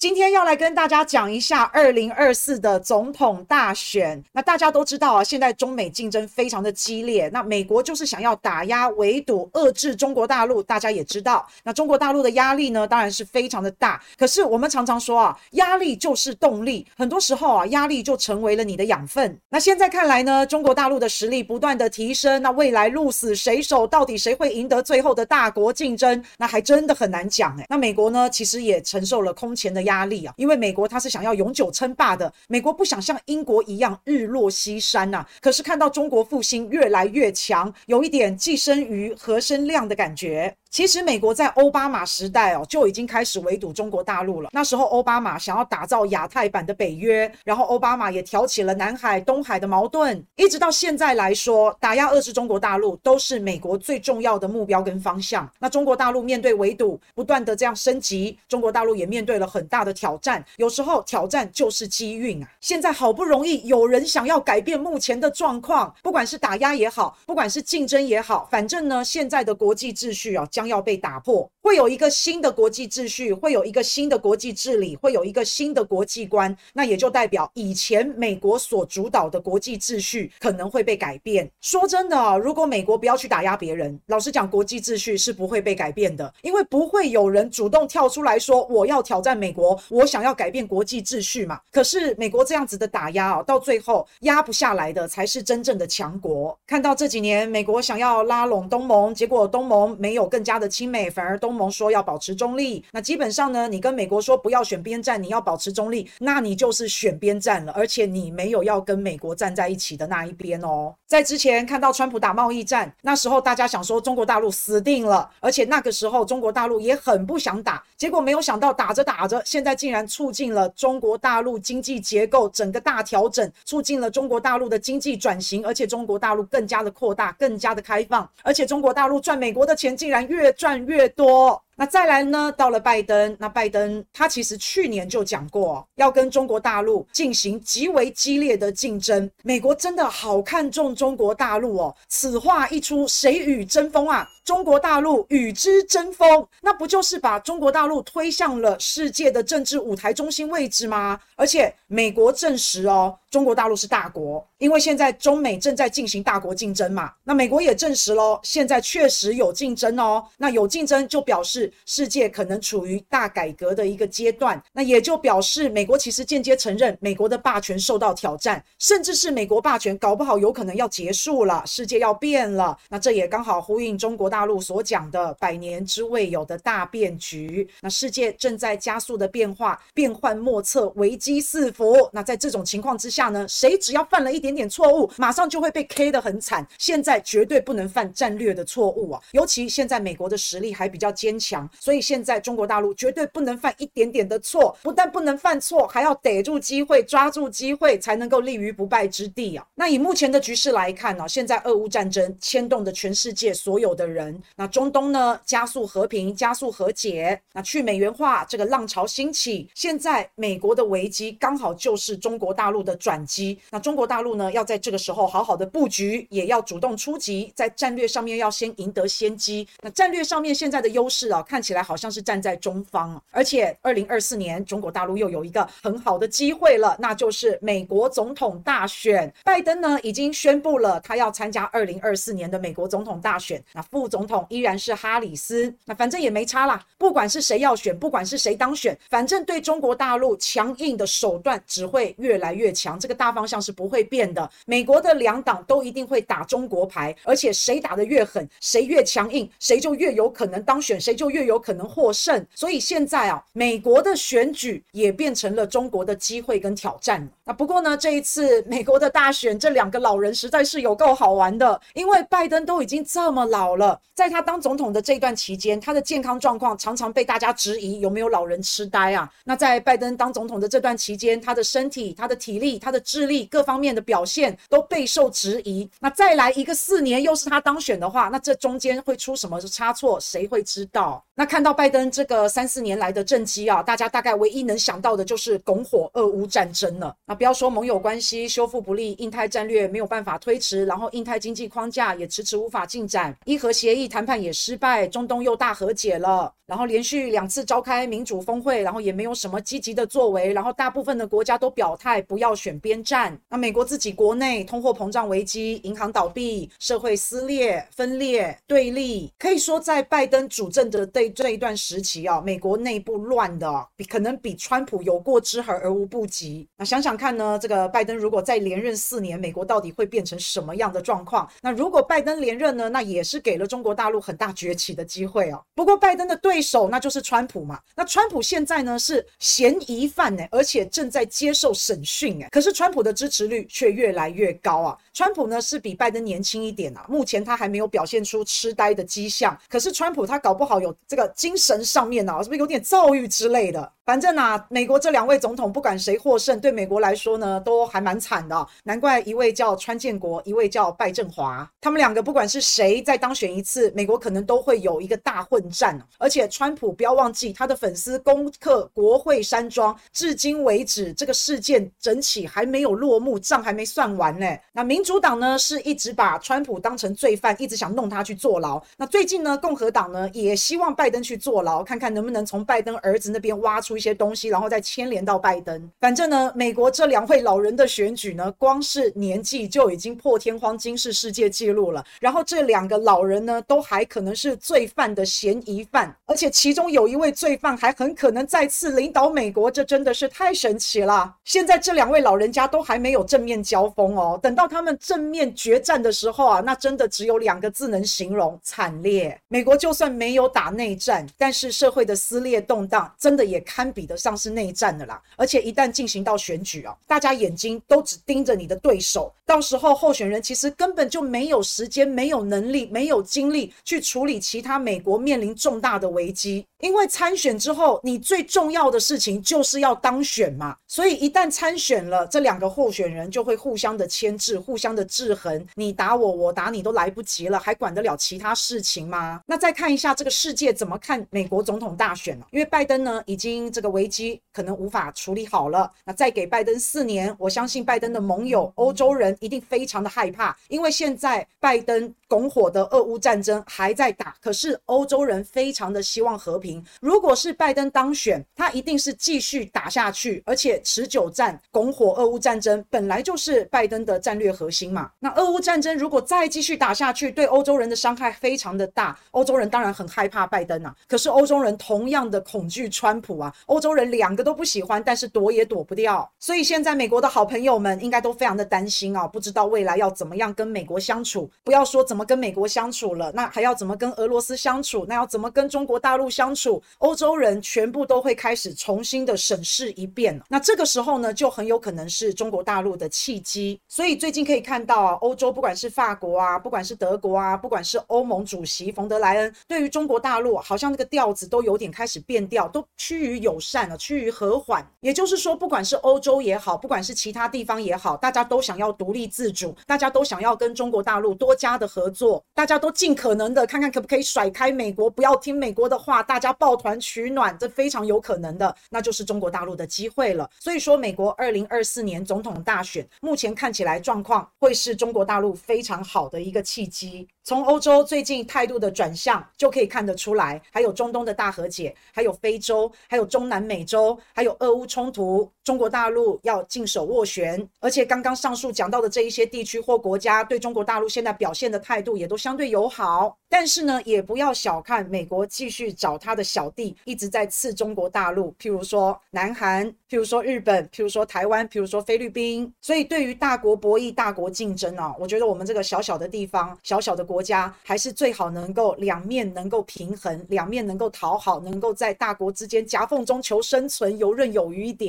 今天要来跟大家讲一下二零二四的总统大选。那大家都知道啊，现在中美竞争非常的激烈。那美国就是想要打压、围堵、遏制中国大陆。大家也知道，那中国大陆的压力呢，当然是非常的大。可是我们常常说啊，压力就是动力。很多时候啊，压力就成为了你的养分。那现在看来呢，中国大陆的实力不断的提升。那未来鹿死谁手，到底谁会赢得最后的大国竞争？那还真的很难讲诶。那美国呢，其实也承受了空前的压。压力啊，因为美国它是想要永久称霸的，美国不想像英国一样日落西山呐、可是看到中国复兴越来越强，有一点寄生瑜何生亮的感觉。其实美国在奥巴马时代哦就已经开始围堵中国大陆了。那时候奥巴马想要打造亚太版的北约，然后奥巴马也挑起了南海、东海的矛盾。一直到现在来说，打压遏制中国大陆都是美国最重要的目标跟方向。那中国大陆面对围堵不断的这样升级，中国大陆也面对了很大的挑战。有时候挑战就是机运啊。现在好不容易有人想要改变目前的状况，不管是打压也好，不管是竞争也好，反正呢现在的国际秩序啊。将要被打破，会有一个新的国际秩序，会有一个新的国际治理，会有一个新的国际观。那也就代表以前美国所主导的国际秩序可能会被改变。说真的啊，如果美国不要去打压别人，老实讲，国际秩序是不会被改变的，因为不会有人主动跳出来说我要挑战美国，我想要改变国际秩序嘛。可是美国这样子的打压啊，到最后压不下来的才是真正的强国。看到这几年美国想要拉拢东盟，结果东盟没有更加。的亲美，反而东盟说要保持中立。那基本上呢，你跟美国说不要选边站，你要保持中立，那你就是选边站了，而且你没有要跟美国站在一起的那一边哦。在之前看到川普打贸易战，那时候大家想说中国大陆死定了，而且那个时候中国大陆也很不想打，结果没有想到打着打着，现在竟然促进了中国大陆经济结构整个大调整，促进了中国大陆的经济转型，而且中国大陆更加的扩大，更加的开放，而且中国大陆赚美国的钱竟然越赚越多。那再来呢？到了拜登，那拜登他其实去年就讲过，要跟中国大陆进行极为激烈的竞争。美国真的好看重中国大陆哦。此话一出，谁与争锋啊？中国大陆与之争锋，那不就是把中国大陆推向了世界的政治舞台中心位置吗？而且美国证实哦，中国大陆是大国，因为现在中美正在进行大国竞争嘛。那美国也证实喽，现在确实有竞争哦。那有竞争就表示。世界可能处于大改革的一个阶段，那也就表示美国其实间接承认美国的霸权受到挑战，甚至是美国霸权搞不好有可能要结束了，世界要变了。那这也刚好呼应中国大陆所讲的百年之未有的大变局。那世界正在加速的变化，变幻莫测，危机四伏。那在这种情况之下下呢，谁只要犯了一点点错误，马上就会被 K 得很惨。现在绝对不能犯战略的错误啊，尤其现在美国的实力还比较坚强。所以现在中国大陆绝对不能犯一点点的错，不但不能犯错，还要逮住机会，抓住机会，才能够立于不败之地啊！那以目前的局势来看呢，现在俄乌战争牵动着全世界所有的人，那中东呢，加速和平，加速和解，那去美元化这个浪潮兴起，现在美国的危机刚好就是中国大陆的转机，那中国大陆呢，要在这个时候好好的布局，也要主动出击，在战略上面要先赢得先机。那战略上面现在的优势啊，看。看起来好像是站在中方，而且二零二四年中国大陆又有一个很好的机会了，那就是美国总统大选。拜登呢已经宣布了他要参加二零二四年的美国总统大选，那副总统依然是哈里斯。那反正也没差啦，不管是谁要选，不管是谁当选，反正对中国大陆强硬的手段只会越来越强，这个大方向是不会变的。美国的两党都一定会打中国牌，而且谁打得越狠，谁越强硬，谁就越有可能当选，谁就越有。可能获胜，所以现在啊，美国的选举也变成了中国的机会跟挑战。那不过呢，这一次美国的大选，这两个老人实在是有够好玩的，因为拜登都已经这么老了，在他当总统的这段期间，他的健康状况常常被大家质疑有没有老人痴呆啊。那在拜登当总统的这段期间，他的身体、他的体力、他他的智力各方面的表现都备受质疑。那再来一个四年，又是他当选的话，那这中间会出什么差错，谁会知道？那看到拜登这个三四年来的政绩啊，大家大概唯一能想到的就是拱火俄乌战争了。那不要说盟友关系修复不利，印太战略没有办法推迟，然后印太经济框架也迟迟无法进展，伊核协议谈判也失败，中东又大和解了，然后连续两次召开民主峰会，然后也没有什么积极的作为，然后大部分的国家都表态不要选边站。那美国自己国内通货膨胀危机、银行倒闭、社会撕裂、分裂、对立，可以说在拜登主政的这这一段时期啊，美国内部乱的比可能比川普有过之而而无不及。那想想看呢，这个拜登如果再连任四年，美国到底会变成什么样的状况？那如果拜登连任呢，那也是给了中国大陆很大崛起的机会哦。不过拜登的对手那就是川普嘛。那川普现在呢是嫌疑犯呢，而且正在接受审讯哎。可是川普的支持率却越来越高啊。川普呢是比拜登年轻一点啊，目前他还没有表现出痴呆的迹象。可是川普他搞不好有这个精神上面呢，是不是有点躁郁之类的？反正啊，美国这两位总统不管谁获胜，对美国来说呢，都还蛮惨的。难怪一位叫川建国，一位叫拜振华，他们两个不管是谁再当选一次，美国可能都会有一个大混战。而且川普不要忘记，他的粉丝攻克国会山庄，至今为止这个事件整起还没有落幕，账还没算完呢。那民主党呢，是一直把川普当成罪犯，一直想弄他去坐牢。那最近呢，共和党呢也希望拜登去坐牢，看看能不能从拜登儿子那边挖出一些东西，然后再牵连到拜登。反正呢，美国这两位老人的选举呢，光是年纪就已经破天荒惊世世界纪录了。然后这两个老人呢，都还可能是罪犯的嫌疑犯，而且其中有一位罪犯还很可能再次领导美国，这真的是太神奇了。现在这两位老人家都还没有正面交锋哦，等到他们正面决战的时候啊，那真的只有两个字能形容：惨烈。美国就算没有打内战，但是社会的撕裂动荡，真的也堪比得上。是内战的啦，而且一旦进行到选举啊，大家眼睛都只盯着你的对手，到时候候选人其实根本就没有时间、没有能力、没有精力去处理其他美国面临重大的危机。因为参选之后，你最重要的事情就是要当选嘛，所以一旦参选了，这两个候选人就会互相的牵制、互相的制衡，你打我，我打你都来不及了，还管得了其他事情吗？那再看一下这个世界怎么看美国总统大选了，因为拜登呢，已经这个危机可能无法处理好了，那再给拜登四年，我相信拜登的盟友欧洲人一定非常的害怕，因为现在拜登拱火的俄乌战争还在打，可是欧洲人非常的希望和平。如果是拜登当选，他一定是继续打下去，而且持久战、拱火俄乌战争本来就是拜登的战略核心嘛。那俄乌战争如果再继续打下去，对欧洲人的伤害非常的大。欧洲人当然很害怕拜登啊，可是欧洲人同样的恐惧川普啊。欧洲人两个都不喜欢，但是躲也躲不掉。所以现在美国的好朋友们应该都非常的担心啊，不知道未来要怎么样跟美国相处。不要说怎么跟美国相处了，那还要怎么跟俄罗斯相处？那要怎么跟中国大陆相处？欧洲人全部都会开始重新的审视一遍，那这个时候呢，就很有可能是中国大陆的契机。所以最近可以看到啊，欧洲不管是法国啊，不管是德国啊，不管是欧盟主席冯德莱恩，对于中国大陆好像那个调子都有点开始变调，都趋于有友善了，趋于和缓。也就是说，不管是欧洲也好，不管是其他地方也好，大家都想要独立自主，大家都想要跟中国大陆多加的合作，大家都尽可能的看看可不可以甩开美国，不要听美国的话，大家。抱团取暖，这非常有可能的，那就是中国大陆的机会了。所以说，美国二零二四年总统大选，目前看起来状况会是中国大陆非常好的一个契机。从欧洲最近态度的转向就可以看得出来，还有中东的大和解，还有非洲，还有中南美洲，还有俄乌冲突，中国大陆要进手斡旋，而且刚刚上述讲到的这一些地区或国家对中国大陆现在表现的态度也都相对友好。但是呢，也不要小看美国继续找他的小弟，一直在刺中国大陆，譬如说南韩，譬如说日本，譬如说台湾，譬如说菲律宾。所以对于大国博弈、大国竞争啊，我觉得我们这个小小的地方、小小的。国家还是最好能够两面能够平衡，两面能够讨好，能够在大国之间夹缝中求生存，游刃有余一点。